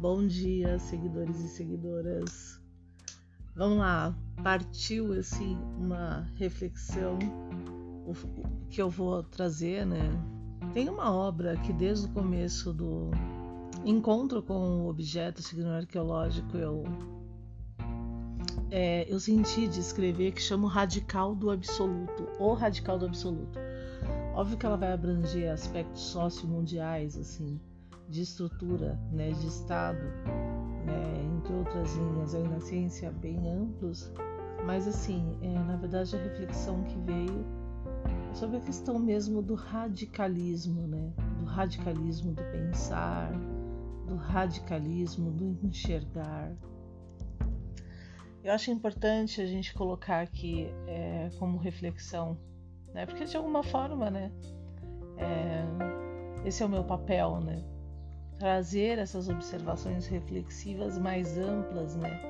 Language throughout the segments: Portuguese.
Bom dia, seguidores e seguidoras. Vamos lá, partiu assim uma reflexão que eu vou trazer, né? Tem uma obra que desde o começo do encontro com o objeto signo arqueológico eu é, eu senti de escrever que chama o radical do absoluto, ou radical do absoluto. Óbvio que ela vai abranger aspectos sociomundiais, assim, de estrutura, né, de Estado, né, entre outras linhas aí na ciência bem amplos, mas assim, é, na verdade a reflexão que veio é sobre a questão mesmo do radicalismo, né, do radicalismo do pensar, do radicalismo do enxergar. Eu acho importante a gente colocar aqui é, como reflexão, né, porque de alguma forma, né, é, esse é o meu papel, né, trazer essas observações reflexivas mais amplas, né?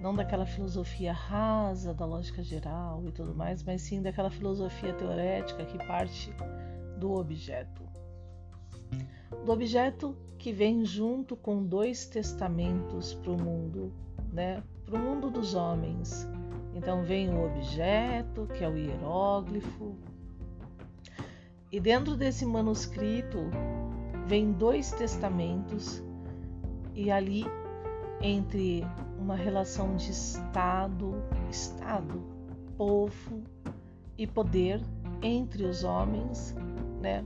Não daquela filosofia rasa da lógica geral e tudo mais, mas sim daquela filosofia teorética que parte do objeto. Do objeto que vem junto com dois testamentos para o mundo, né? Para o mundo dos homens. Então vem o objeto, que é o hieróglifo, e dentro desse manuscrito vem dois testamentos e ali entre uma relação de Estado, Estado, povo e poder entre os homens, né?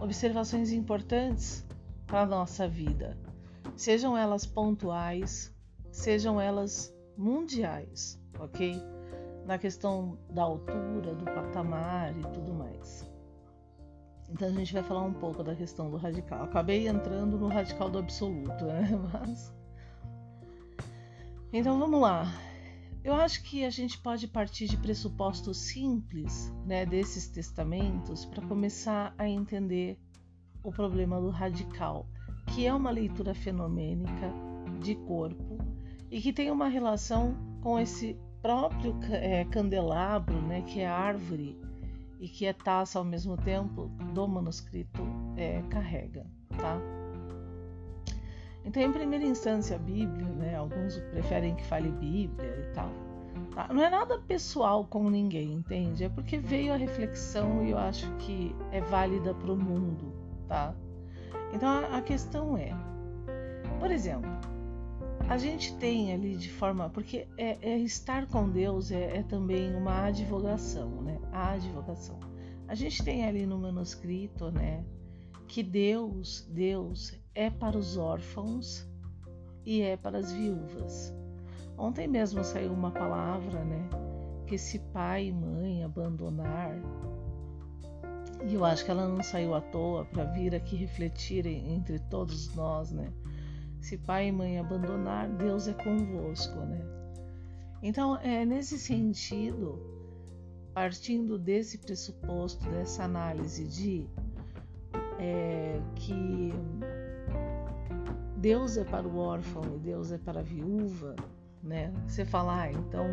Observações importantes para a nossa vida, sejam elas pontuais, sejam elas mundiais, ok? Na questão da altura, do patamar e tudo mais. Então a gente vai falar um pouco da questão do radical. Acabei entrando no radical do absoluto, né? Mas. Então vamos lá. Eu acho que a gente pode partir de pressupostos simples, né, desses testamentos, para começar a entender o problema do radical, que é uma leitura fenomênica de corpo e que tem uma relação com esse próprio é, candelabro, né, que é a árvore e que é taça ao mesmo tempo do manuscrito é, carrega, tá? Então, em primeira instância, a Bíblia, né, alguns preferem que fale Bíblia e tal. Tá? Não é nada pessoal com ninguém, entende? É porque veio a reflexão e eu acho que é válida para o mundo, tá? Então, a, questão é, por exemplo, a gente tem ali de forma. Porque é, é estar com Deus é, é, também uma advogação, né? A advogação. A gente tem ali no manuscrito, né? Que Deus, Deus é para os órfãos e é para as viúvas. Ontem mesmo saiu uma palavra, né? Que se pai e mãe abandonar, e eu acho que ela não saiu à toa para vir aqui refletir entre todos nós, né? Se pai e mãe abandonar, Deus é convosco, né? Então, é nesse sentido, partindo desse pressuposto, dessa análise de é, que Deus é para o órfão e Deus é para a viúva, né? Você fala, ah, então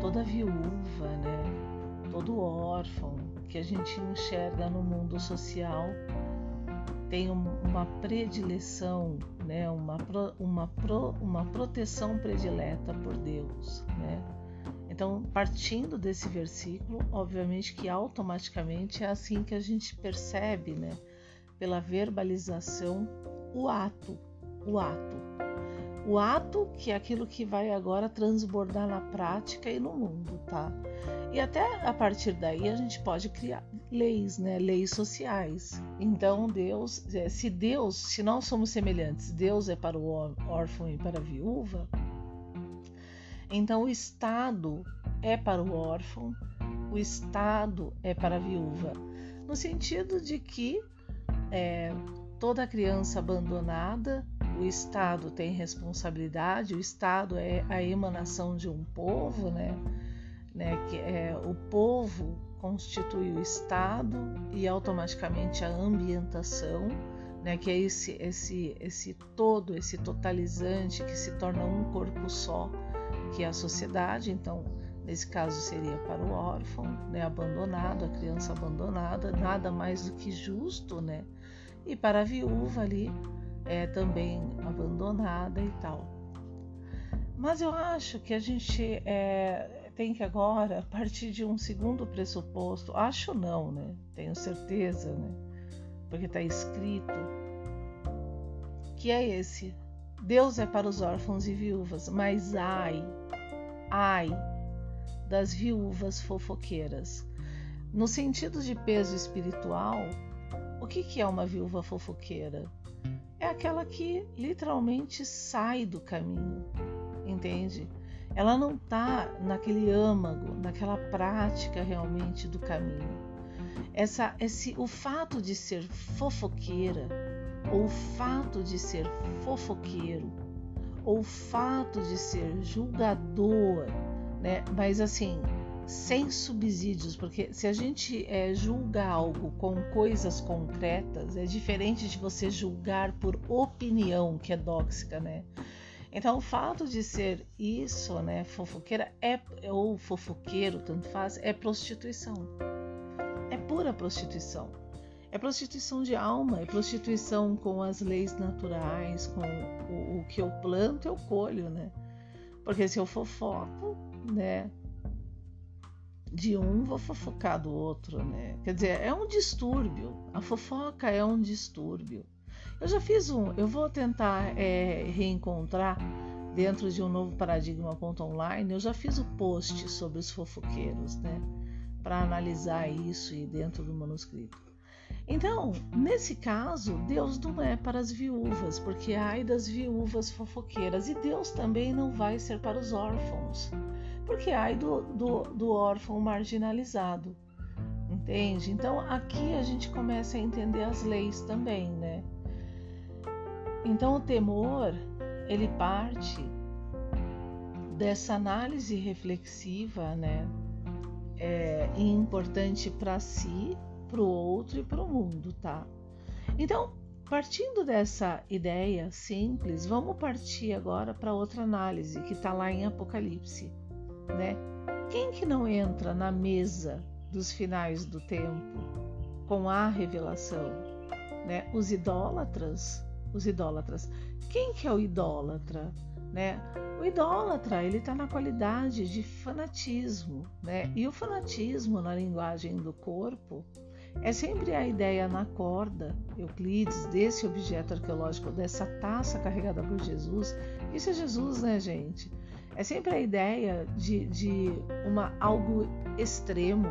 toda viúva, né? Todo órfão que a gente enxerga no mundo social tem uma predileção, né, uma, uma, pro, uma proteção predileta por Deus. Né? Então, partindo desse versículo, obviamente que automaticamente é assim que a gente percebe, né, pela verbalização, o ato, o ato. O ato que é aquilo que vai agora transbordar na prática e no mundo, tá? E até a partir daí a gente pode criar leis, né? Leis sociais. Então Deus, é, se Deus, se nós somos semelhantes, Deus é para o órfão e para a viúva, então o Estado é para o órfão, o Estado é para a viúva, no sentido de que é, toda criança abandonada, o Estado tem responsabilidade, o Estado é a emanação de um povo, né? né, que é o povo constitui o Estado e automaticamente a ambientação, né, que é esse, esse, esse todo, esse totalizante que se torna um corpo só, que é a sociedade. Então, nesse caso seria para o órfão, né, abandonado, a criança abandonada, nada mais do que justo, né? E para a viúva ali é também abandonada e tal. Mas eu acho que a gente é, tem que agora partir de um segundo pressuposto. Acho não, né? Tenho certeza, né? Porque está escrito que é esse. Deus é para os órfãos e viúvas, mas ai, ai das viúvas fofoqueiras. No sentido de peso espiritual, o que, é uma viúva fofoqueira? É aquela que literalmente sai do caminho, entende? Ela não está naquele âmago, naquela prática realmente do caminho. Essa, esse, o fato de ser fofoqueira, ou o fato de ser fofoqueiro, ou o fato de ser julgador, né? Mas assim, sem subsídios, porque se a gente é, julga algo com coisas concretas, é diferente de você julgar por opinião, que é dóxica, né? Então, o fato de ser isso, né, fofoqueira, é, ou fofoqueiro, tanto faz, é prostituição. É pura prostituição. É prostituição de alma, é prostituição com as leis naturais, com o, o que eu planto, eu colho, né? Porque se eu fofoco, né, de um, vou fofocar do outro, né? Quer dizer, é um distúrbio. A fofoca é um distúrbio. Eu já fiz um, eu vou tentar é, reencontrar dentro de um novo paradigma.online. Eu já fiz o post sobre os fofoqueiros, né? Para analisar isso e dentro do manuscrito. Então, nesse caso, Deus não é para as viúvas, porque ai das viúvas fofoqueiras, e Deus também não vai ser para os órfãos porque ai do, do, do órfão marginalizado, entende? Então aqui a gente começa a entender as leis também, né? Então o temor ele parte dessa análise reflexiva, né? É, importante para si, para o outro e para o mundo, tá? Então, partindo dessa ideia simples, vamos partir agora para outra análise que está lá em Apocalipse né? Quem que não entra na mesa dos finais do tempo com a revelação, né? Os idólatras, os idólatras. Quem que é o idólatra, né? O idólatra, ele está na qualidade de fanatismo, né? E o fanatismo na linguagem do corpo é sempre a ideia na corda, Euclides, desse objeto arqueológico, dessa taça carregada por Jesus. Isso é Jesus, né, gente? É sempre a ideia de, de uma, algo extremo,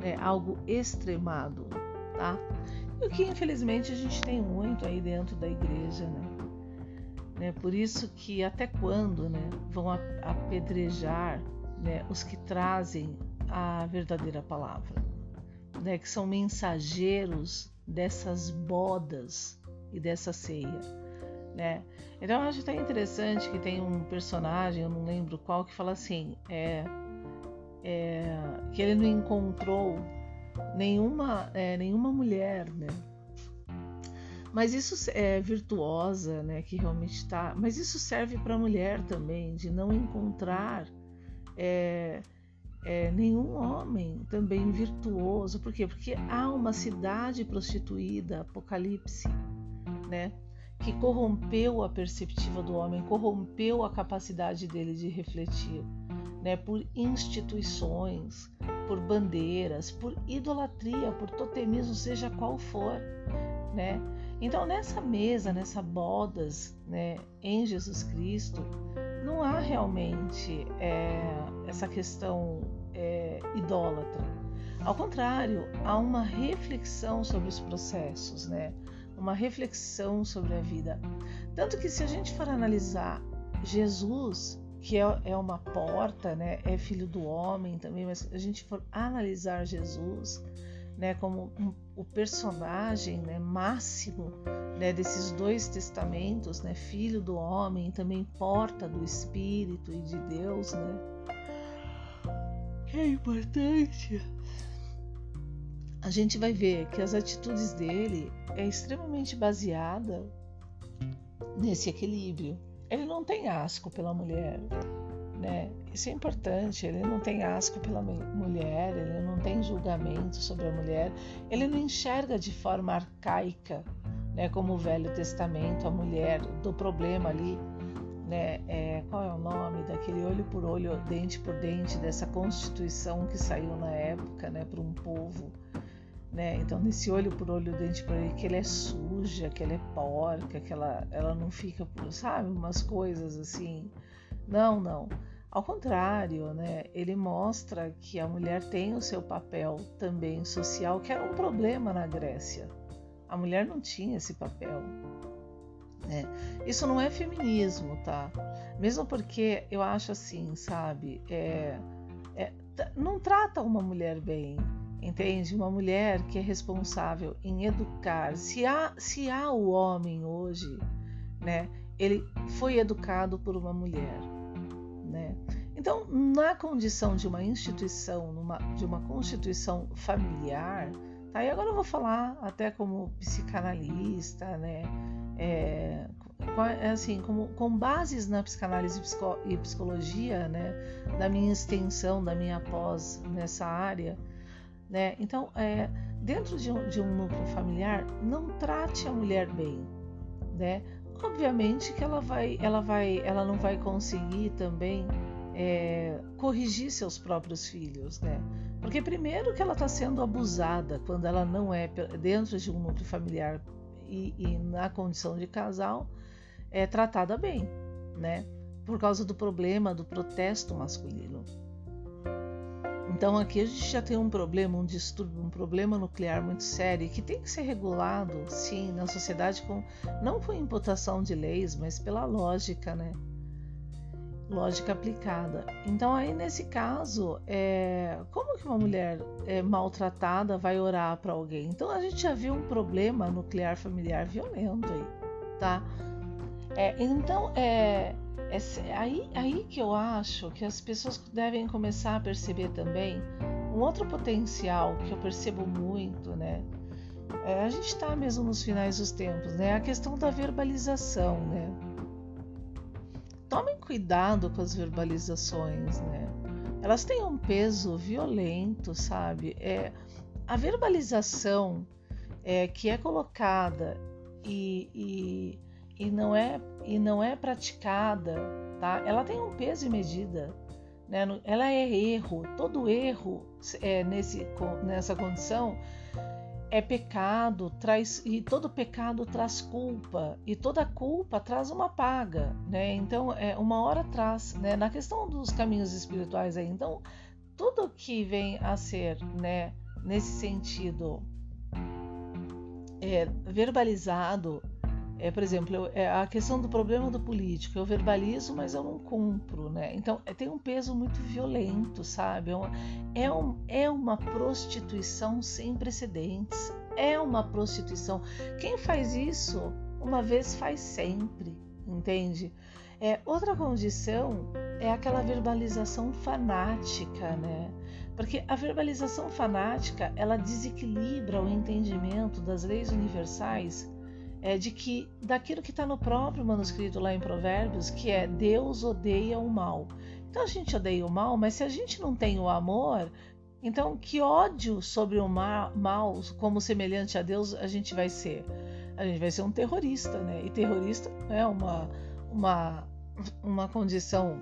né? algo extremado, tá? E o que infelizmente a gente tem muito aí dentro da igreja, né? né? Por isso que até quando né, vão apedrejar né, os que trazem a verdadeira palavra, né, que são mensageiros dessas bodas e dessa ceia né? Então eu acho até interessante que tem um personagem, eu não lembro qual, que fala assim, é, é que ele não encontrou nenhuma, é, nenhuma mulher, né? Mas isso é virtuosa, né? Que realmente está. Mas isso serve para a mulher também, de não encontrar é, é, nenhum homem também virtuoso. Por quê? Porque há uma cidade prostituída, Apocalipse, né? que corrompeu a perceptiva do homem, corrompeu a capacidade dele de refletir, né, por instituições, por bandeiras, por idolatria, por totemismo, seja qual for, né? Então nessa mesa, nessa bodas, né, em Jesus Cristo, não há realmente é, essa questão é, idólatra. Ao contrário, há uma reflexão sobre os processos, né? uma reflexão sobre a vida. Tanto que se a gente for analisar Jesus, que é, é uma porta, né, é filho do homem também, mas se a gente for analisar Jesus, né, como um, o personagem né, máximo né, desses dois testamentos, né, filho do homem, também porta do Espírito e de Deus, né, é importante. A gente vai ver que as atitudes dele é extremamente baseada nesse equilíbrio. Ele não tem asco pela mulher, né? Isso é importante. Ele não tem asco pela mulher, ele não tem julgamento sobre a mulher, ele não enxerga de forma arcaica né? Como o Velho Testamento, a mulher do problema ali, né? É, qual é o nome daquele olho por olho, dente por dente dessa constituição que saiu na época, né? Para um povo, né? Então nesse olho por olho, dente por dente, que ela é suja, que ela é porca, que ela, ela não fica, sabe, umas coisas assim. Não, não. Ao contrário, né, ele mostra que a mulher tem o seu papel também social, que era um problema na Grécia. A mulher não tinha esse papel. Né? Isso não é feminismo, tá? Mesmo porque eu acho assim, sabe? É, é, não trata uma mulher bem, entende? Uma mulher que é responsável em educar. Se há, se há o homem hoje, né? Ele foi educado por uma mulher né? Então, na condição de uma instituição, numa, de uma constituição familiar, tá? e agora eu vou falar até como psicanalista, né? É, é assim, como, com bases na psicanálise e psicologia, né? da minha extensão, da minha pós nessa área, né? Então, é, dentro de um, de um núcleo familiar, não trate a mulher bem, né? Obviamente que ela vai, ela vai, ela não vai conseguir também é, corrigir seus próprios filhos, né? Porque primeiro que ela está sendo abusada quando ela não é dentro de um núcleo familiar e, e na condição de casal é tratada bem, né? Por causa do problema do protesto masculino. Então aqui a gente já tem um problema, um distúrbio, um problema nuclear muito sério que tem que ser regulado, sim, na sociedade com não com imputação de leis, mas pela lógica, né? Lógica aplicada. Então aí nesse caso, é, como que uma mulher é, maltratada vai orar para alguém? Então a gente já viu um problema nuclear familiar violento aí, tá? É, então é é aí, aí que eu acho que as pessoas devem começar a perceber também um outro potencial que eu percebo muito, né? É, a gente está mesmo nos finais dos tempos, né? A questão da verbalização, né? Tomem cuidado com as verbalizações, né? Elas têm um peso violento, sabe? É, a verbalização é, que é colocada e, e e não é e não é praticada, tá? Ela tem um peso e medida, né? Ela é erro. Todo erro é nesse nessa condição é pecado, traz e todo pecado traz culpa e toda culpa traz uma paga, né? Então é uma hora traz, né? Na questão dos caminhos espirituais aí, então tudo que vem a ser, né? Nesse sentido é, verbalizado é, por exemplo, eu, é a questão do problema do político, eu verbalizo, mas eu não cumpro, né? Então é, tem um peso muito violento, sabe? É uma, é, um, é uma prostituição sem precedentes. É uma prostituição. Quem faz isso uma vez faz sempre, entende? É, outra condição é aquela verbalização fanática, né? Porque a verbalização fanática ela desequilibra o entendimento das leis universais é de que daquilo que está no próprio manuscrito lá em Provérbios, que é Deus odeia o mal. Então a gente odeia o mal, mas se a gente não tem o amor, então que ódio sobre o mal, como semelhante a Deus a gente vai ser? A gente vai ser um terrorista, né? E terrorista é uma, uma, uma condição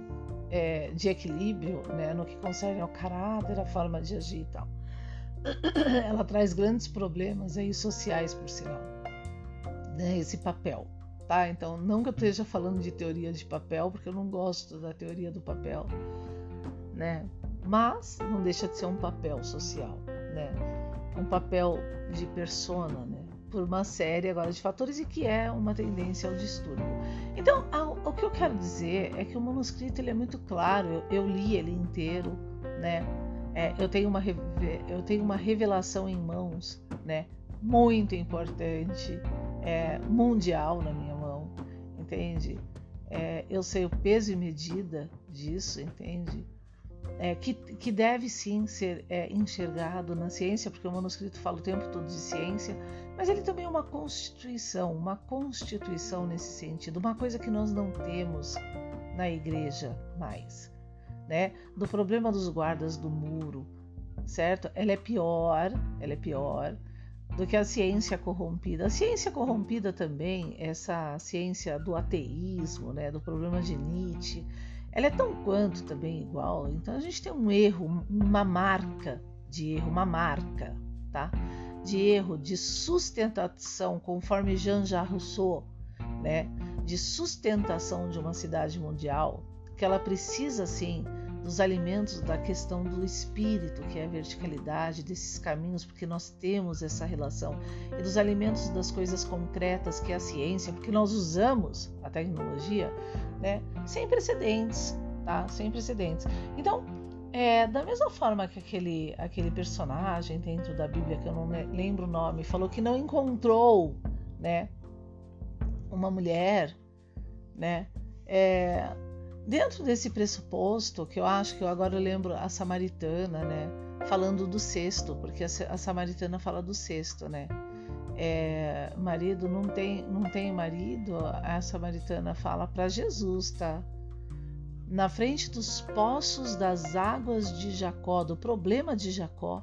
é, de equilíbrio, né? No que concerne ao caráter, a forma de agir e tal. Ela traz grandes problemas aí sociais, por sinal né, esse papel. Tá? Então, não que eu esteja falando de teoria de papel, porque eu não gosto da teoria do papel, né? Mas não deixa de ser um papel social, né? Um papel de persona, né? Por uma série agora de fatores e que é uma tendência ao distúrbio. Então, o que eu quero dizer é que o manuscrito ele é muito claro. Eu, eu li ele inteiro, né? É, eu tenho uma eu tenho uma revelação em mãos, né? Muito importante é, mundial na minha mão, entende? É, eu sei o peso e medida disso, entende? É, que, que, deve sim ser é, enxergado na ciência, porque o manuscrito fala o tempo todo de ciência, mas ele também é uma constituição, uma constituição nesse sentido, uma coisa que nós não temos na igreja mais, né? Do problema dos guardas do muro, certo? Ela é pior, ela é pior do que a ciência corrompida. A ciência corrompida também, essa ciência do ateísmo, né, do problema de Nietzsche, ela é tão quanto também igual. Então a gente tem um erro, uma marca de erro, uma marca, tá? De erro, de sustentação, conforme Jean-Jacques Rousseau, né? De sustentação de uma cidade mundial, que ela precisa sim dos alimentos da questão do espírito, que é a verticalidade, desses caminhos, porque nós temos essa relação, e dos alimentos das coisas concretas, que é a ciência, porque nós usamos a tecnologia né, sem precedentes, tá? Sem precedentes. Então, é, da mesma forma que aquele, aquele personagem dentro da Bíblia, que eu não lembro o nome, falou que não encontrou, né, uma mulher, né, é, Dentro desse pressuposto, que eu acho que eu agora eu lembro a samaritana, né? Falando do cesto, porque a, samaritana fala do cesto, né? É, marido não tem, não tem marido, a samaritana fala para Jesus, tá? Na frente dos poços das águas de Jacó, do problema de Jacó,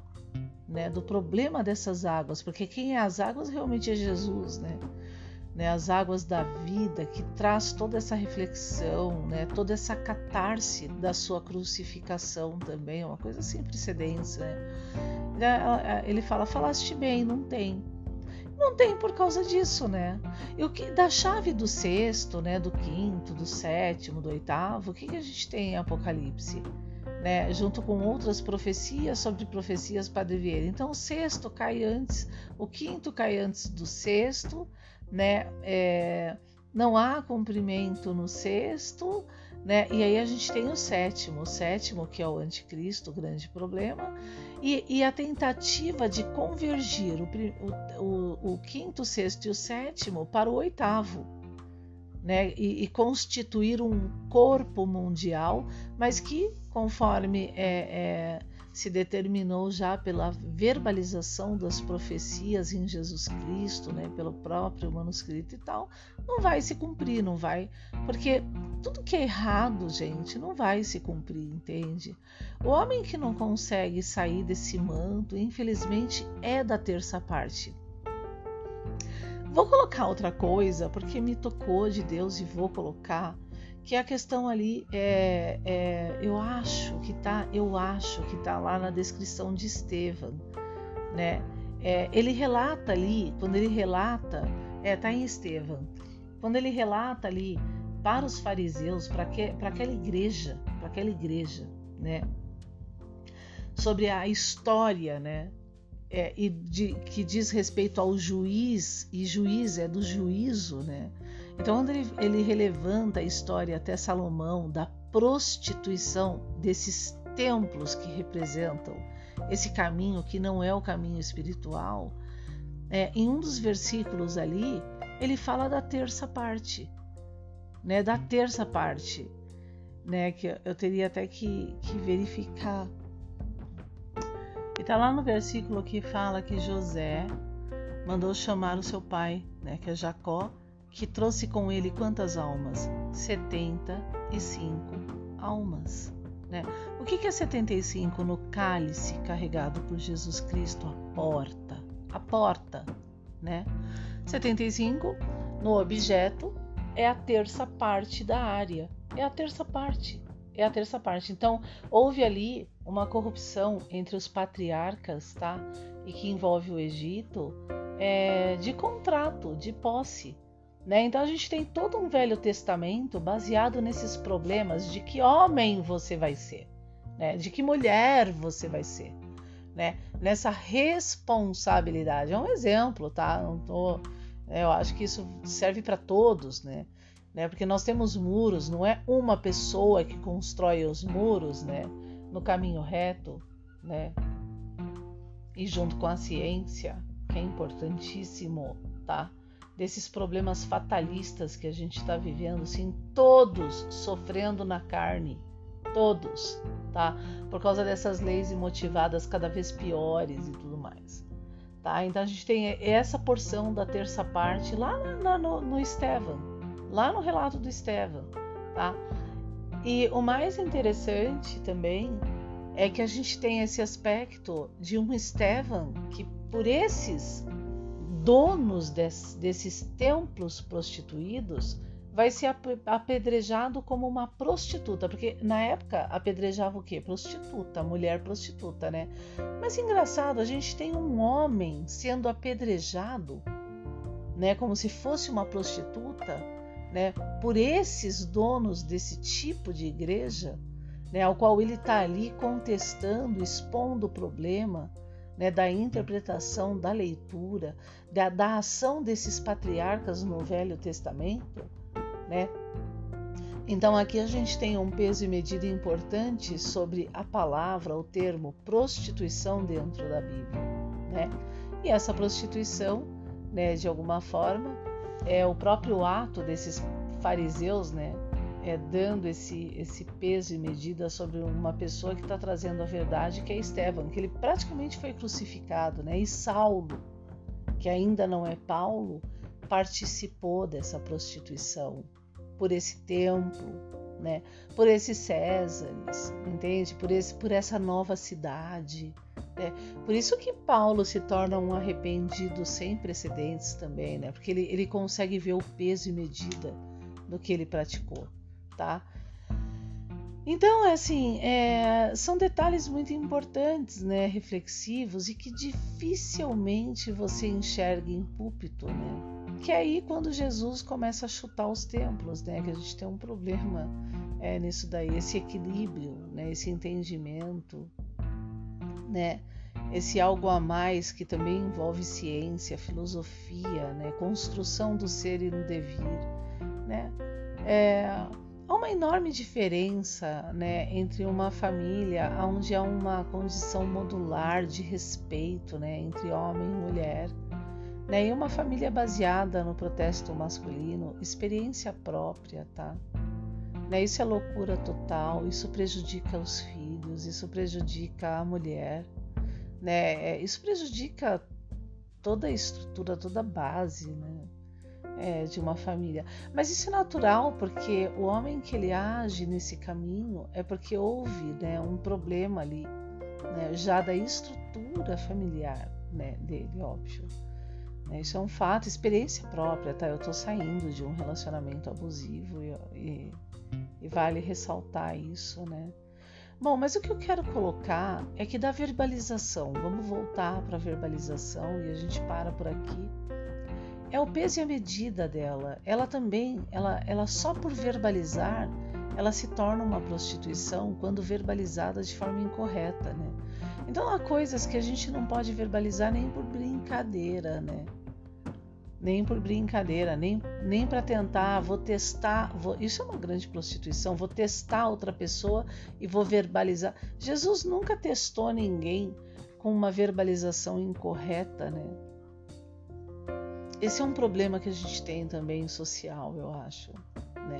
né? Do problema dessas águas, porque quem é as águas realmente é Jesus, né? Né, as águas da vida, que traz toda essa reflexão, né, toda essa catarse da sua crucificação também, uma coisa sem precedentes. Né? Ele fala: falaste bem, não tem. Não tem por causa disso, né? E o que da chave do sexto, né, do quinto, do sétimo, do oitavo, o que, que a gente tem em Apocalipse? Né, junto com outras profecias sobre profecias para vir. Então, o sexto cai antes, o quinto cai antes do sexto, né? É, não há cumprimento no sexto, né? E aí a gente tem o sétimo, o sétimo que é o anticristo, o grande problema, e, e a tentativa de convergir o, o, o, quinto, sexto e o sétimo para o oitavo, né? E, e constituir um corpo mundial, mas que conforme é, é se determinou já pela verbalização das profecias em Jesus Cristo, né, pelo próprio manuscrito e tal, não vai se cumprir, não vai, porque tudo que é errado, gente, não vai se cumprir, entende? O homem que não consegue sair desse manto, infelizmente, é da terça parte. Vou colocar outra coisa, porque me tocou de Deus e vou colocar que a questão ali é, é, eu acho que tá, eu acho que tá lá na descrição de Estevão, né? É, ele relata ali, quando ele relata, é, tá em Estevão, quando ele relata ali para os fariseus, para aquela igreja, para aquela igreja, né? Sobre a história, né? É, e de, que diz respeito ao juiz, e juiz é do juízo, né? Então, quando ele, ele relevanta a história até Salomão da prostituição desses templos que representam esse caminho que não é o caminho espiritual, é, em um dos versículos ali, ele fala da terça parte, né? Da terça parte, né? Que eu teria até que, que verificar. E tá lá no versículo que fala que José mandou chamar o seu pai, né? Que é Jacó, que trouxe com ele quantas almas? 75 almas. Né? O que é 75 no cálice carregado por Jesus Cristo? A porta. A porta. Né? 75 no objeto é a terça parte da área. É a terça parte. É a terça parte. Então, houve ali uma corrupção entre os patriarcas, tá? E que envolve o Egito, é, de contrato, de posse. Né? Então a gente tem todo um Velho Testamento baseado nesses problemas de que homem você vai ser, né? de que mulher você vai ser, né? nessa responsabilidade. É um exemplo, tá? Não tô, né? eu acho que isso serve para todos, né? né? Porque nós temos muros, não é uma pessoa que constrói os muros, né? No caminho reto, né? E junto com a ciência, que é importantíssimo, tá? Desses problemas fatalistas que a gente está vivendo, sim, todos sofrendo na carne, todos, tá? Por causa dessas leis imotivadas cada vez piores e tudo mais, tá? Então a gente tem essa porção da terça parte lá no, no Estevam, lá no relato do Estevam, tá? E o mais interessante também é que a gente tem esse aspecto de um Estevam que por esses donos des, desses templos prostituídos vai ser apedrejado como uma prostituta, porque na época apedrejava o quê? Prostituta, mulher prostituta, né? Mas engraçado, a gente tem um homem sendo apedrejado, né, como se fosse uma prostituta, né, por esses donos desse tipo de igreja, né, ao qual ele está ali contestando, expondo o problema, né, da interpretação, da leitura, da, da ação desses patriarcas no Velho Testamento né? Então aqui a gente tem um peso e medida importante sobre a palavra, o termo prostituição dentro da Bíblia, né? E essa prostituição, né, de alguma forma, é o próprio ato desses fariseus, né, é, dando esse, esse peso e medida sobre uma pessoa que está trazendo a verdade, que é Estevão, que ele praticamente foi crucificado, né? E Saulo, que ainda não é Paulo, participou dessa prostituição, por esse templo, né? por esses Césares, entende? Por, esse, por essa nova cidade. Né? Por isso que Paulo se torna um arrependido sem precedentes também, né? porque ele, ele consegue ver o peso e medida do que ele praticou. Tá? Então, assim, é, são detalhes muito importantes, né, reflexivos e que dificilmente você enxerga em púlpito, né? Que é aí quando Jesus começa a chutar os templos, né? Que a gente tem um problema é, nisso daí, esse equilíbrio, né? Esse entendimento, né? Esse algo a mais que também envolve ciência, filosofia, né? Construção do ser e do devir, né? É, há uma enorme diferença né, entre uma família onde há uma condição modular de respeito né, entre homem e mulher né? E uma família baseada no protesto masculino, experiência própria, tá? Né? Isso é loucura total, isso prejudica os filhos, isso prejudica a mulher, né? É, isso prejudica toda a estrutura, toda a base, né? É, de uma família. Mas isso é natural, porque o homem que ele age nesse caminho é porque houve né, um problema ali, né, já da estrutura familiar né, dele, óbvio. Né? Isso é um fato, experiência própria, tá? Eu estou saindo de um relacionamento abusivo e, e, e, vale ressaltar isso, né? Bom, mas o que eu quero colocar é que da verbalização, vamos voltar para a verbalização e a gente para por aqui. É o peso e a medida dela. Ela também, ela, ela só por verbalizar, ela se torna uma prostituição quando verbalizada de forma incorreta, né? Então há coisas que a gente não pode verbalizar nem por brincadeira, né? Nem por brincadeira, nem, nem para tentar, vou testar, vou, isso é uma grande prostituição, vou testar outra pessoa e vou verbalizar. Jesus nunca testou ninguém com uma verbalização incorreta, né? Esse é um problema que a gente tem também social, eu acho, né?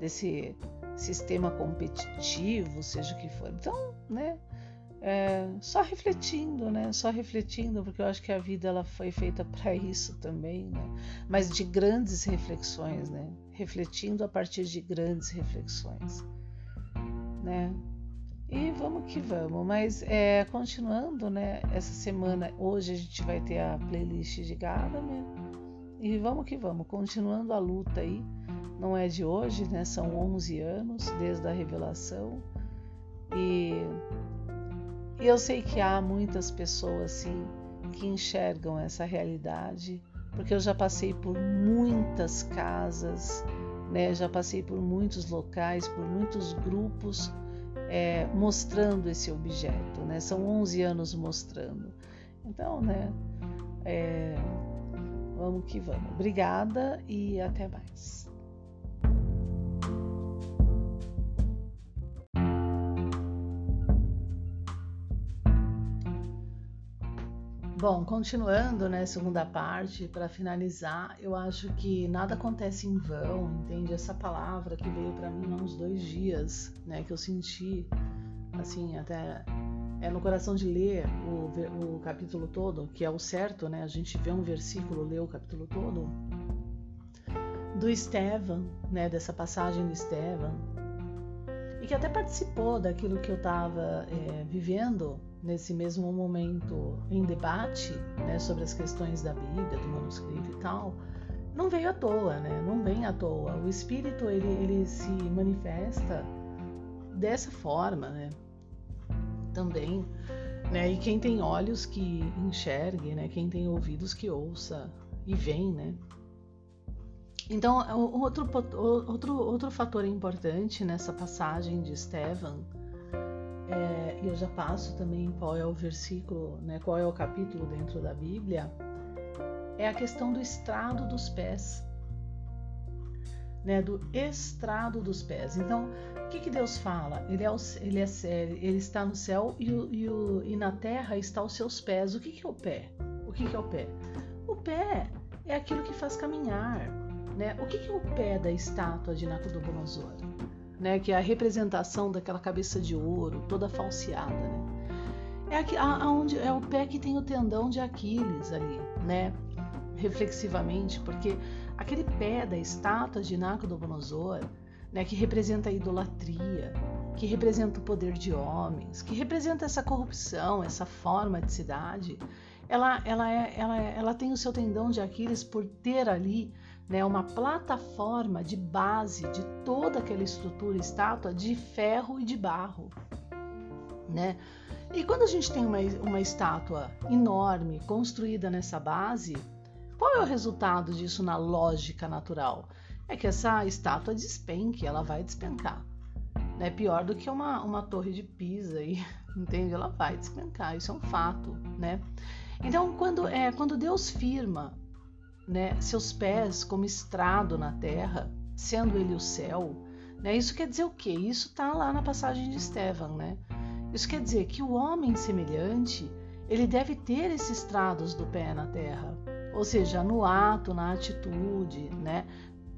Desse sistema competitivo, seja o que for. Então, né? É, só refletindo, né? Só refletindo, porque eu acho que a vida ela foi feita para isso também, né? Mas de grandes reflexões, né? Refletindo a partir de grandes reflexões, né? E vamos que vamos. Mas é, continuando, né? Essa semana, hoje a gente vai ter a playlist de Gadamer. E vamos que vamos, continuando a luta aí. Não é de hoje, né? São 11 anos desde a revelação. E e eu sei que há muitas pessoas sim que enxergam essa realidade, porque eu já passei por muitas casas, né? já passei por muitos locais, por muitos grupos é, mostrando esse objeto. Né? São 11 anos mostrando. Então, né? É, vamos que vamos. Obrigada e até mais. Bom, continuando, né, segunda parte, para finalizar, eu acho que nada acontece em vão, entende? Essa palavra que veio para mim há uns dois dias, né, que eu senti, assim, até é no coração de ler o, o capítulo todo, que é o certo, né? A gente vê um versículo, lê o capítulo todo, do Estevam, né, dessa passagem do Estevam, e que até participou daquilo que eu estava é, vivendo nesse mesmo momento em debate né, sobre as questões da Bíblia, do manuscrito e tal, não veio à toa, né? Não vem à toa. O Espírito ele, ele se manifesta dessa forma, né? Também, né? E quem tem olhos que enxergue, né? Quem tem ouvidos que ouça e vem, né? Então, outro, outro, outro fator importante nessa passagem de Estevão, é, e eu já passo também qual é o versículo, né, qual é o capítulo dentro da Bíblia, é a questão do estrado dos pés. Né, do estrado dos pés. Então, o que, que Deus fala? Ele, é o, ele, é, ele está no céu e, o, e, o, e, na terra está os seus pés. O que, que é o pé? O que, que é o pé? O pé é aquilo que faz caminhar, né? O que, que é o pé da estátua de Nabucodonosor? Né? Que é a representação daquela cabeça de ouro, toda falseada, né? É, aqui, aonde, é o pé que tem o tendão de Aquiles ali, né? Reflexivamente, porque aquele pé da estátua de Nabucodonosor, né? Que representa a idolatria, que representa o poder de homens, que representa essa corrupção, essa forma de cidade, ela, ela, é, ela, é, ela tem o seu tendão de Aquiles por ter ali né, uma plataforma de base de toda aquela estrutura estátua de ferro e de barro. Né? E quando a gente tem uma, uma estátua enorme construída nessa base, qual é o resultado disso na lógica natural? É que essa estátua despenque, ela vai despencar. Né? Pior do que uma, uma torre de Pisa, aí, entende? Ela vai despencar, isso é um fato. Né? Então, quando, é, quando Deus firma né, seus pés como estrado na terra, sendo ele o céu. Né? Isso quer dizer o quê? Isso está lá na passagem de Estevão. Né? Isso quer dizer que o homem semelhante ele deve ter esses estrados do pé na terra, ou seja, no ato, na atitude, né?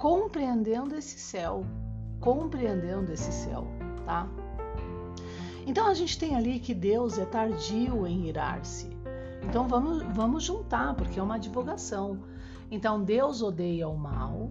compreendendo esse céu, compreendendo esse céu, tá? Então a gente tem ali que Deus é tardio em irar-se. Então vamos, vamos juntar, porque é uma advogação. Então Deus odeia o mal,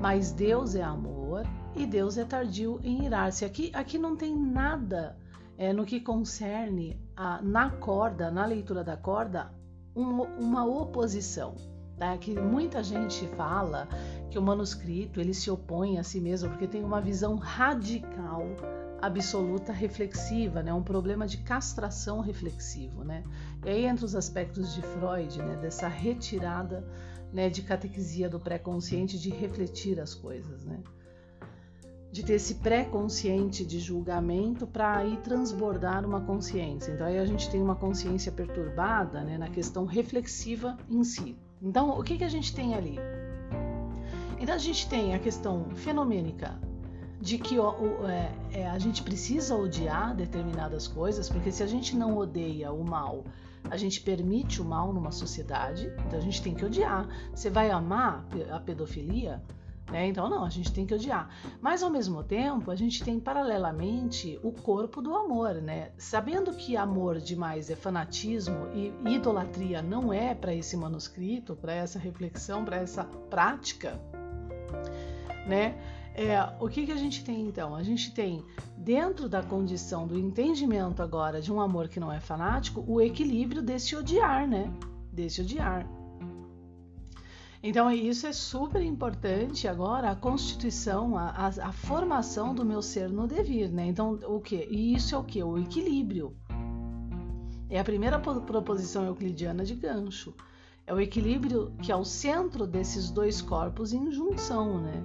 mas Deus é amor e Deus é tardio em irar-se. Aqui, aqui não tem nada é, no que concerne a, na corda, na leitura da corda, um, uma oposição. Tá? Que muita gente fala que o manuscrito ele se opõe a si mesmo porque tem uma visão radical absoluta reflexiva, né? um problema de castração reflexivo. Né? E aí entra os aspectos de Freud, né? dessa retirada né? de catequisia do pré-consciente de refletir as coisas. Né? De ter esse pré-consciente de julgamento para aí transbordar uma consciência. Então aí a gente tem uma consciência perturbada né? na questão reflexiva em si. Então o que, que a gente tem ali? Então a gente tem a questão fenomênica de que o, o, é, é, a gente precisa odiar determinadas coisas, porque se a gente não odeia o mal, a gente permite o mal numa sociedade, então a gente tem que odiar. Você vai amar a pedofilia? Né? Então, não, a gente tem que odiar. Mas, ao mesmo tempo, a gente tem paralelamente o corpo do amor, né? Sabendo que amor demais é fanatismo e idolatria não é para esse manuscrito, para essa reflexão, para essa prática, né? É, o que, que a gente tem então? A gente tem, dentro da condição do entendimento agora de um amor que não é fanático, o equilíbrio desse odiar, né? Desse odiar. Então, isso é super importante agora, a constituição, a, a, a formação do meu ser no devir, né? Então, o que? E isso é o que? O equilíbrio. É a primeira proposição euclidiana de gancho. É o equilíbrio que é o centro desses dois corpos em junção, né?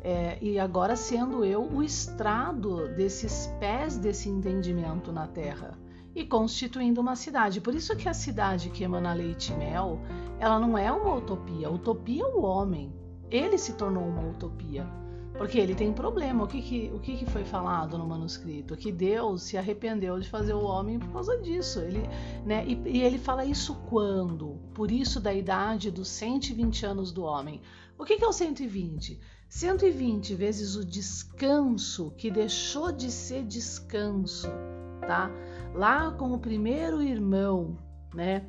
É, e agora sendo eu o estrado desses pés desse entendimento na Terra e constituindo uma cidade. Por isso que a cidade que emana leite e mel, ela não é uma utopia. Utopia é o homem. Ele se tornou uma utopia. Porque ele tem problema. O que, que, o que, que foi falado no manuscrito? Que Deus se arrependeu de fazer o homem por causa disso. Ele, né, e, e ele fala isso quando? Por isso da idade dos 120 anos do homem. O que, que é o 120? 120 vezes o descanso que deixou de ser descanso, tá? Lá com o primeiro irmão, né,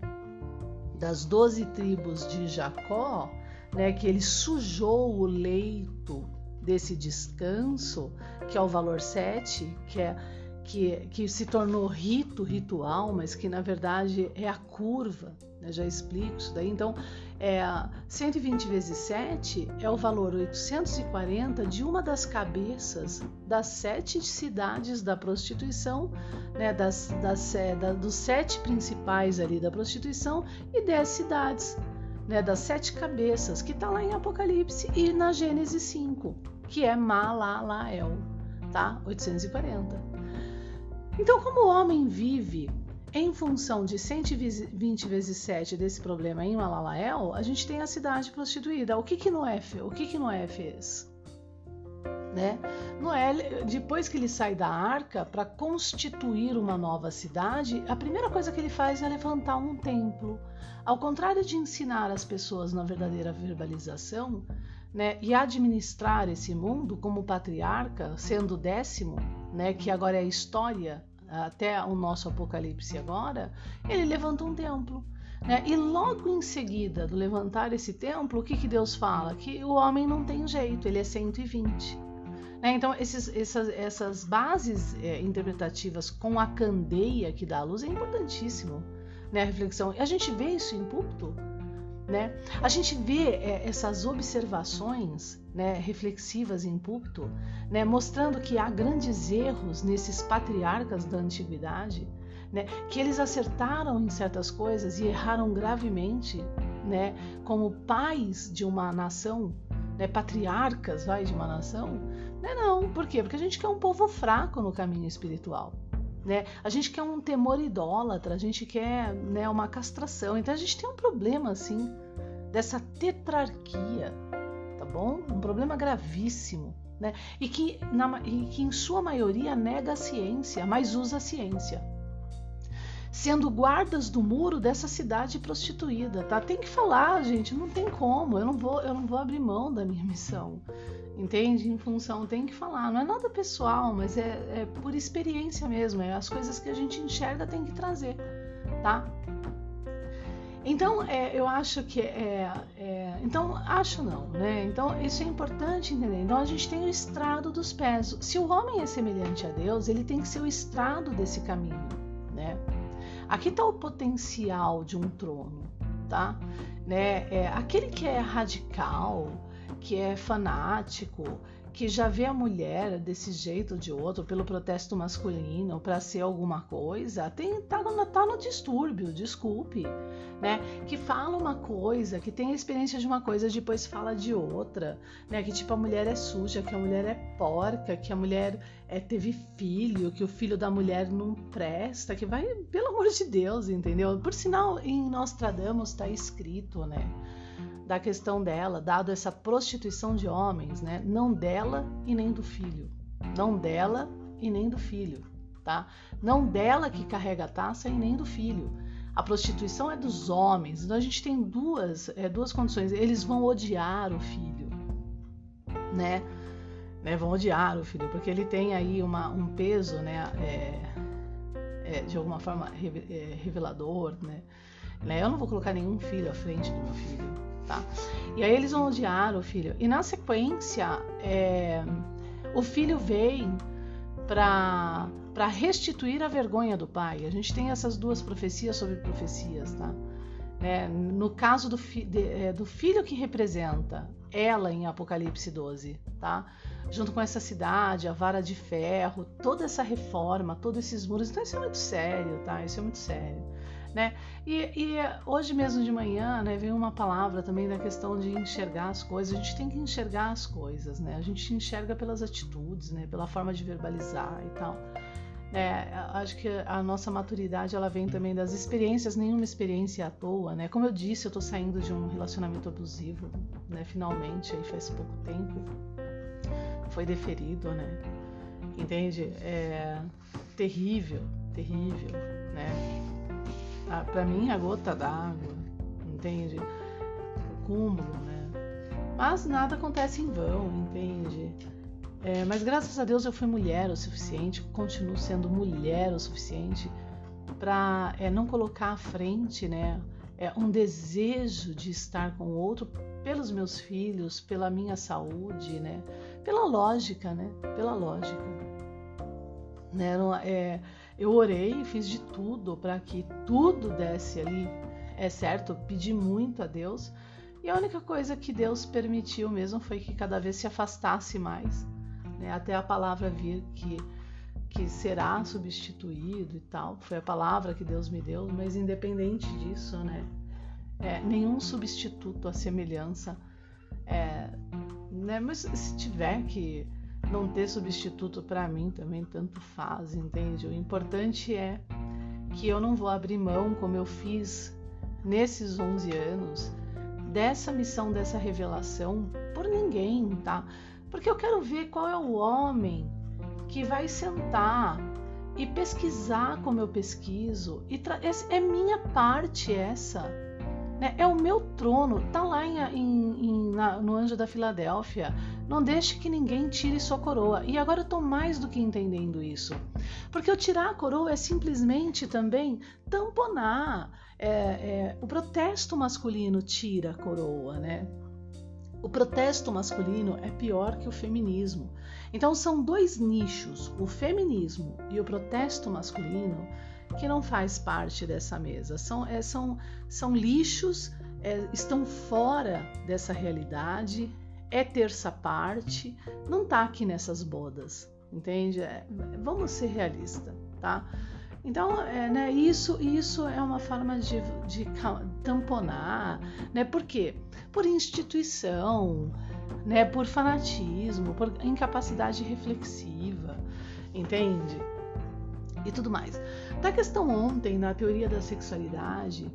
das doze tribos de Jacó, né, que ele sujou o leito desse descanso, que é o valor 7, que é que, que se tornou rito, ritual, mas que na verdade é a curva, né? já explico isso daí. Então, é, 120 vezes 7 é o valor 840 de uma das cabeças das sete cidades da prostituição, né? das, das, é, da, dos sete principais ali da prostituição e dez cidades, né? das sete cabeças, que está lá em Apocalipse e na Gênesis 5, que é Malalael, tá? 840. Então, como o homem vive em função de 120 vezes 7 desse problema em Malalael, a gente tem a cidade prostituída. O que, que Noé, o que, que Noé fez? Né? Noé, depois que ele sai da arca para constituir uma nova cidade, a primeira coisa que ele faz é levantar um templo. Ao contrário de ensinar as pessoas na verdadeira verbalização né, e administrar esse mundo como patriarca, sendo décimo, né, que agora é história até o nosso Apocalipse agora, ele levanta um templo. Né? E logo em seguida do levantar esse templo, o que, que Deus fala? Que o homem não tem jeito, ele é 120. Né? Então, esses, essas, essas bases é, interpretativas com a candeia que dá a luz é importantíssimo. Né? A reflexão. A gente vê isso em púlpito. Né? A gente vê é, essas observações né, reflexivas em púlpito, né, mostrando que há grandes erros nesses patriarcas da antiguidade, né, que eles acertaram em certas coisas e erraram gravemente, né, como pais de uma nação, né, patriarcas vai, de uma nação. Não, por quê? Porque a gente quer um povo fraco no caminho espiritual. Né? A gente quer um temor idólatra, a gente quer né, uma castração. Então a gente tem um problema assim dessa tetrarquia, tá bom? Um problema gravíssimo, né? E que, na, e que em sua maioria nega a ciência, mas usa a ciência. Sendo guardas do muro dessa cidade prostituída, tá? Tem que falar, gente, não tem como. Eu não vou, eu não vou abrir mão da minha missão entende? Em função, tem que falar. Não é nada pessoal, mas é, é por experiência mesmo. É as coisas que a gente enxerga tem que trazer, tá? Então, é, eu acho que é, é, Então, acho não, né? Então, isso é importante entender. Então, a gente tem o estrado dos pés. Se o homem é semelhante a Deus, ele tem que ser o estrado desse caminho, né? Aqui está o potencial de um trono, tá? Né? É, aquele que é radical, que é fanático, que já vê a mulher desse jeito ou de outro, pelo protesto masculino, para ser alguma coisa, tem, tá, no, tá no distúrbio, desculpe, né? Que fala uma coisa, que tem a experiência de uma coisa, depois fala de outra, né? Que tipo a mulher é suja, que a mulher é porca, que a mulher é, teve filho, que o filho da mulher não presta, que vai, pelo amor de Deus, entendeu? Por sinal, em Nostradamus está escrito, né? Da questão dela, dado essa prostituição de homens, né? Não dela e nem do filho. Não dela e nem do filho, tá? Não dela que carrega a taça e nem do filho. A prostituição é dos homens. Então a gente tem duas, é, duas condições. Eles vão odiar o filho, né? né? Vão odiar o filho, porque ele tem aí uma, um peso, né? É, é, de alguma forma é, revelador, né? Eu não vou colocar nenhum filho à frente do meu filho tá? E aí eles vão odiar o filho. E na sequência, é, o filho vem para para restituir a vergonha do pai. A gente tem essas duas profecias sobre profecias, tá? É, no caso do, fi, de, é, do, filho que representa ela em Apocalipse 12, tá? Junto com essa cidade, a vara de ferro, toda essa reforma, todos esses muros. Então isso é muito sério, tá? Isso é muito sério. Né? E, e, hoje mesmo de manhã né, veio uma palavra também da questão de enxergar as coisas. A gente tem que enxergar as coisas, né? A gente enxerga pelas atitudes, né? Pela forma de verbalizar e tal. É, acho que a nossa maturidade ela vem também das experiências, nenhuma experiência à toa, né? Como eu disse, eu tô saindo de um relacionamento abusivo, né? Finalmente, aí faz pouco tempo, foi deferido, né? Entende? É terrível, terrível, né? Para mim a gota d'água, entende? O cúmulo, né? Mas nada acontece em vão, entende? É, mas graças a Deus eu fui mulher o suficiente, continuo sendo mulher o suficiente para é, não colocar à frente, né? É, um desejo de estar com o outro pelos meus filhos, pela minha saúde, né? Pela lógica, né? Pela lógica. Né? É, eu orei, fiz de tudo para que tudo desse ali. É certo, pedi muito a Deus. E a única coisa que Deus permitiu mesmo foi que cada vez se afastasse mais, né? até a palavra vir que, que será substituído e tal. Foi a palavra que Deus me deu, mas independente disso, né? É, nenhum substituto à semelhança. É, né? Mas se tiver que não ter substituto para mim também tanto faz, entende? O importante é que eu não vou abrir mão como eu fiz nesses 11 anos dessa missão, dessa revelação por ninguém, tá? Porque eu quero ver qual é o homem que vai sentar e pesquisar como eu pesquiso e é minha parte essa né? É o meu trono, tá lá em, em, na, no Anjo da Filadélfia. Não deixe que ninguém tire sua coroa. E agora eu tô mais do que entendendo isso. Porque o tirar a coroa é simplesmente também tamponar. É, é, o protesto masculino tira a coroa, né? O protesto masculino é pior que o feminismo. Então são dois nichos, o feminismo e o protesto masculino, que não faz parte dessa mesa. São, é, são, são lixos, é, estão fora dessa realidade, é terça parte, não está aqui nessas bodas, entende? É, vamos ser realistas, tá? Então, é, né, isso, isso é uma forma de, de tamponar, né? Por quê? Por instituição, né? Por fanatismo, por incapacidade reflexiva, entende? E tudo mais. Da questão ontem, na teoria da sexualidade,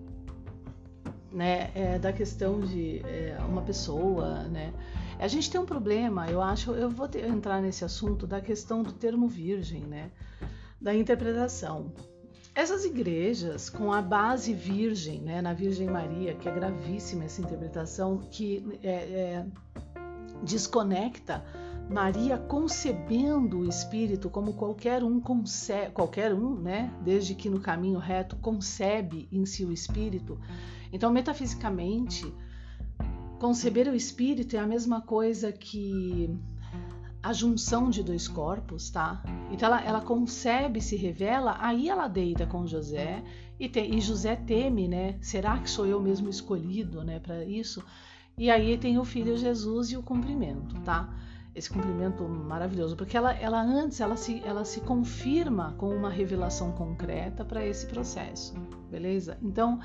né, é, da questão de é, uma pessoa, né, a gente tem um problema, eu acho, eu vou ter, entrar nesse assunto da questão do termo virgem, né, da interpretação. Essas igrejas com a base virgem, né, na Virgem Maria, que é gravíssima essa interpretação, que é, é desconecta Maria concebendo o Espírito como qualquer um concebe, qualquer um, né? Desde que no caminho reto concebe em si o Espírito. Então, metafisicamente, conceber o Espírito é a mesma coisa que a junção de dois corpos, tá? Então ela, ela concebe, se revela, aí ela deita com José e, e José teme, né? Será que sou eu mesmo escolhido, né, para isso? E aí tem o filho Jesus e o cumprimento, tá? Esse cumprimento maravilhoso, porque ela, ela antes ela se, ela se confirma com uma revelação concreta para esse processo, beleza? Então,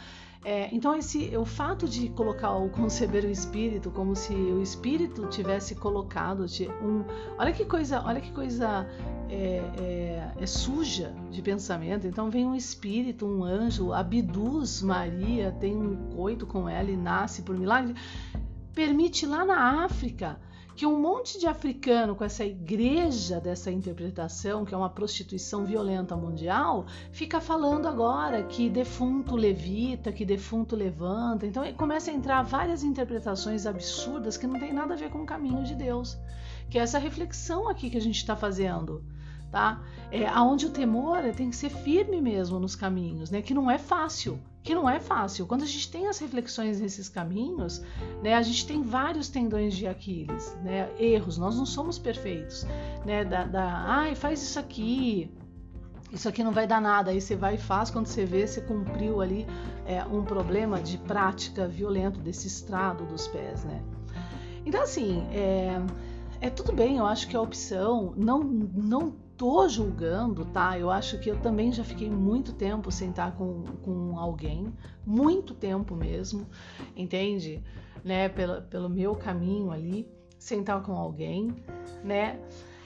é, então esse o fato de colocar o conceber o espírito como se o espírito tivesse colocado um, olha que coisa, olha que coisa é, é, é suja de pensamento. Então vem um espírito, um anjo, abduz Maria, tem um coito com ela e nasce por milagre, permite lá na África que um monte de africano com essa igreja dessa interpretação, que é uma prostituição violenta mundial, fica falando agora que defunto levita, que defunto levanta. Então começa a entrar várias interpretações absurdas que não tem nada a ver com o caminho de Deus. Que é essa reflexão aqui que a gente está fazendo. Tá? É, aonde o temor tem que ser firme mesmo nos caminhos, né? Que não é fácil que não é fácil. Quando a gente tem as reflexões nesses caminhos, né, a gente tem vários tendões de Aquiles, né, erros. Nós não somos perfeitos, né? Da, da ai, faz isso aqui, isso aqui não vai dar nada. Aí você vai e faz, quando você vê, você cumpriu ali é, um problema de prática violento desse estrado dos pés, né? Então, assim, é, é tudo bem, eu acho que a opção não, não tô julgando, tá? Eu acho que eu também já fiquei muito tempo sem estar com, com alguém, muito tempo mesmo, entende? Né? Pelo, pelo meu caminho ali, sem estar com alguém, né?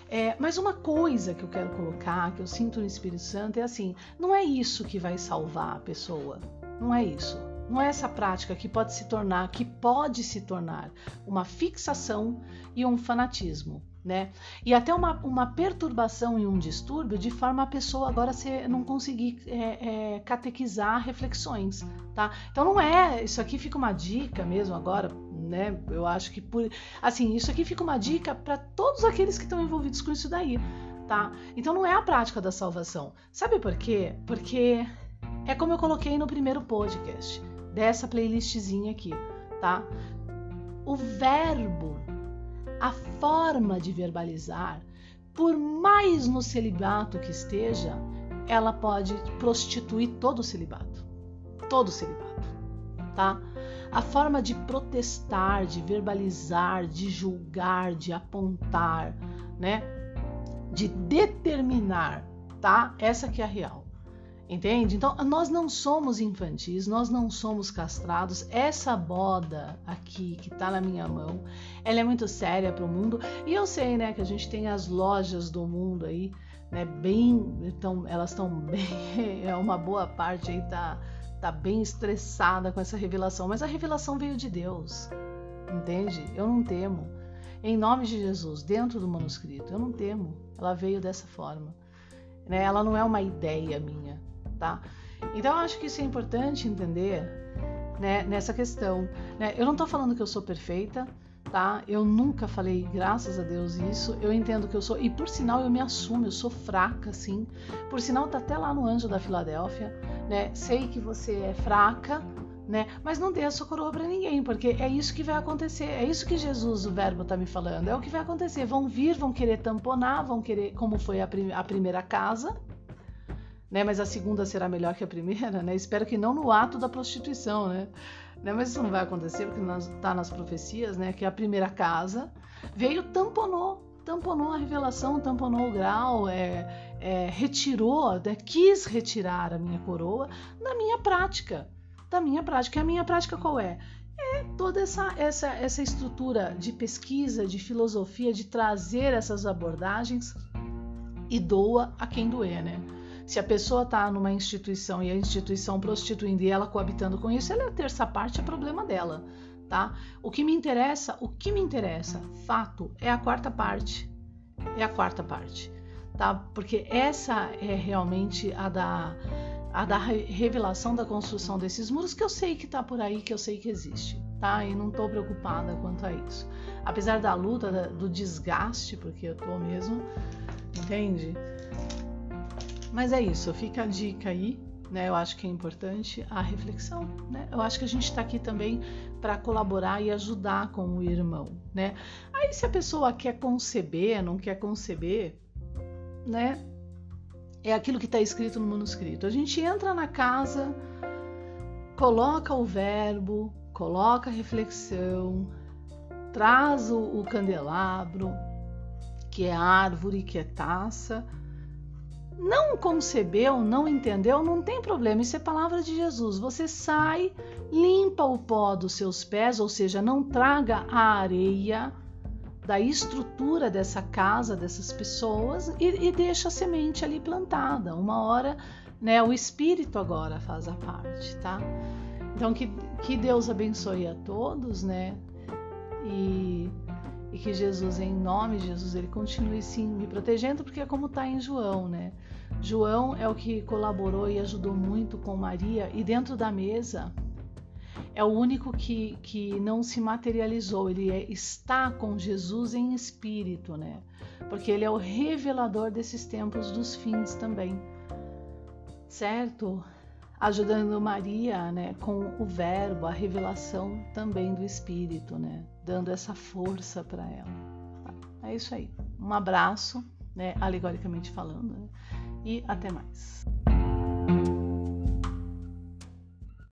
É, mas uma coisa que eu quero colocar, que eu sinto no Espírito Santo, é assim: não é isso que vai salvar a pessoa. Não é isso. Não é essa prática que pode se tornar, que pode se tornar uma fixação e um fanatismo né? E até uma, uma perturbação e um distúrbio de forma a pessoa agora se, não conseguir é, é, catequizar reflexões, tá? Então não é, isso aqui fica uma dica mesmo agora, né? Eu acho que por, assim, isso aqui fica uma dica para todos aqueles que estão envolvidos com isso daí, tá? Então não é a prática da salvação. Sabe por quê? Porque é como eu coloquei no primeiro podcast dessa playlistzinha aqui, tá? O verbo a forma de verbalizar por mais no celibato que esteja, ela pode prostituir todo o celibato. Todo o celibato, tá? A forma de protestar, de verbalizar, de julgar, de apontar, né? De determinar, tá? Essa que é a real. Entende? Então, nós não somos infantis, nós não somos castrados. Essa boda aqui que tá na minha mão, ela é muito séria para o mundo. E eu sei, né, que a gente tem as lojas do mundo aí, né, bem, então elas estão bem, é uma boa parte aí tá tá bem estressada com essa revelação, mas a revelação veio de Deus. Entende? Eu não temo. Em nome de Jesus, dentro do manuscrito, eu não temo. Ela veio dessa forma. Né? Ela não é uma ideia minha tá? Então eu acho que isso é importante entender né, nessa questão. Né? Eu não estou falando que eu sou perfeita, tá? Eu nunca falei, graças a Deus, isso. Eu entendo que eu sou, e por sinal eu me assumo, eu sou fraca, sim. Por sinal, tá até lá no Anjo da Filadélfia, né? Sei que você é fraca, né? Mas não dê a sua coroa para ninguém, porque é isso que vai acontecer. É isso que Jesus, o Verbo, está me falando. É o que vai acontecer. Vão vir, vão querer tamponar, vão querer, como foi a, prim a primeira casa, né? Mas a segunda será melhor que a primeira, né? Espero que não no ato da prostituição, né? né? Mas isso não vai acontecer porque está nas profecias, né? Que a primeira casa veio tamponou, tamponou a revelação, tamponou o grau, é, é, retirou, né? quis retirar a minha coroa da minha prática, da minha prática. E a minha prática qual é? É toda essa, essa, essa estrutura de pesquisa, de filosofia, de trazer essas abordagens e doa a quem doer, né? Se a pessoa está numa instituição e a instituição prostituindo e ela coabitando com isso, ela é a terça parte, é problema dela, tá? O que me interessa, o que me interessa, fato, é a quarta parte. É a quarta parte, tá? Porque essa é realmente a da a da revelação da construção desses muros que eu sei que está por aí, que eu sei que existe, tá? E não estou preocupada quanto a isso. Apesar da luta, do desgaste, porque eu tô mesmo, entende? Mas é isso, fica a dica aí, né? Eu acho que é importante a reflexão, né? Eu acho que a gente está aqui também para colaborar e ajudar com o irmão, né? Aí se a pessoa quer conceber, não quer conceber, né? É aquilo que está escrito no manuscrito. A gente entra na casa, coloca o verbo, coloca a reflexão, traz o, o candelabro, que é árvore, que é taça, não concebeu, não entendeu, não tem problema, isso é palavra de Jesus. Você sai, limpa o pó dos seus pés, ou seja, não traga a areia da estrutura dessa casa, dessas pessoas, e, e deixa a semente ali plantada. Uma hora, né, o Espírito agora faz a parte, tá? Então, que, que Deus abençoe a todos, né? E e que Jesus, em nome de Jesus, ele continue sim me protegendo, porque é como está em João, né? João é o que colaborou e ajudou muito com Maria, e dentro da mesa é o único que, que não se materializou, ele é, está com Jesus em espírito, né? Porque ele é o revelador desses tempos dos fins também, certo? Ajudando Maria, né, com o verbo, a revelação também do espírito, né? dando essa força para ela. É isso aí. Um abraço, né, alegoricamente falando, né? e até mais.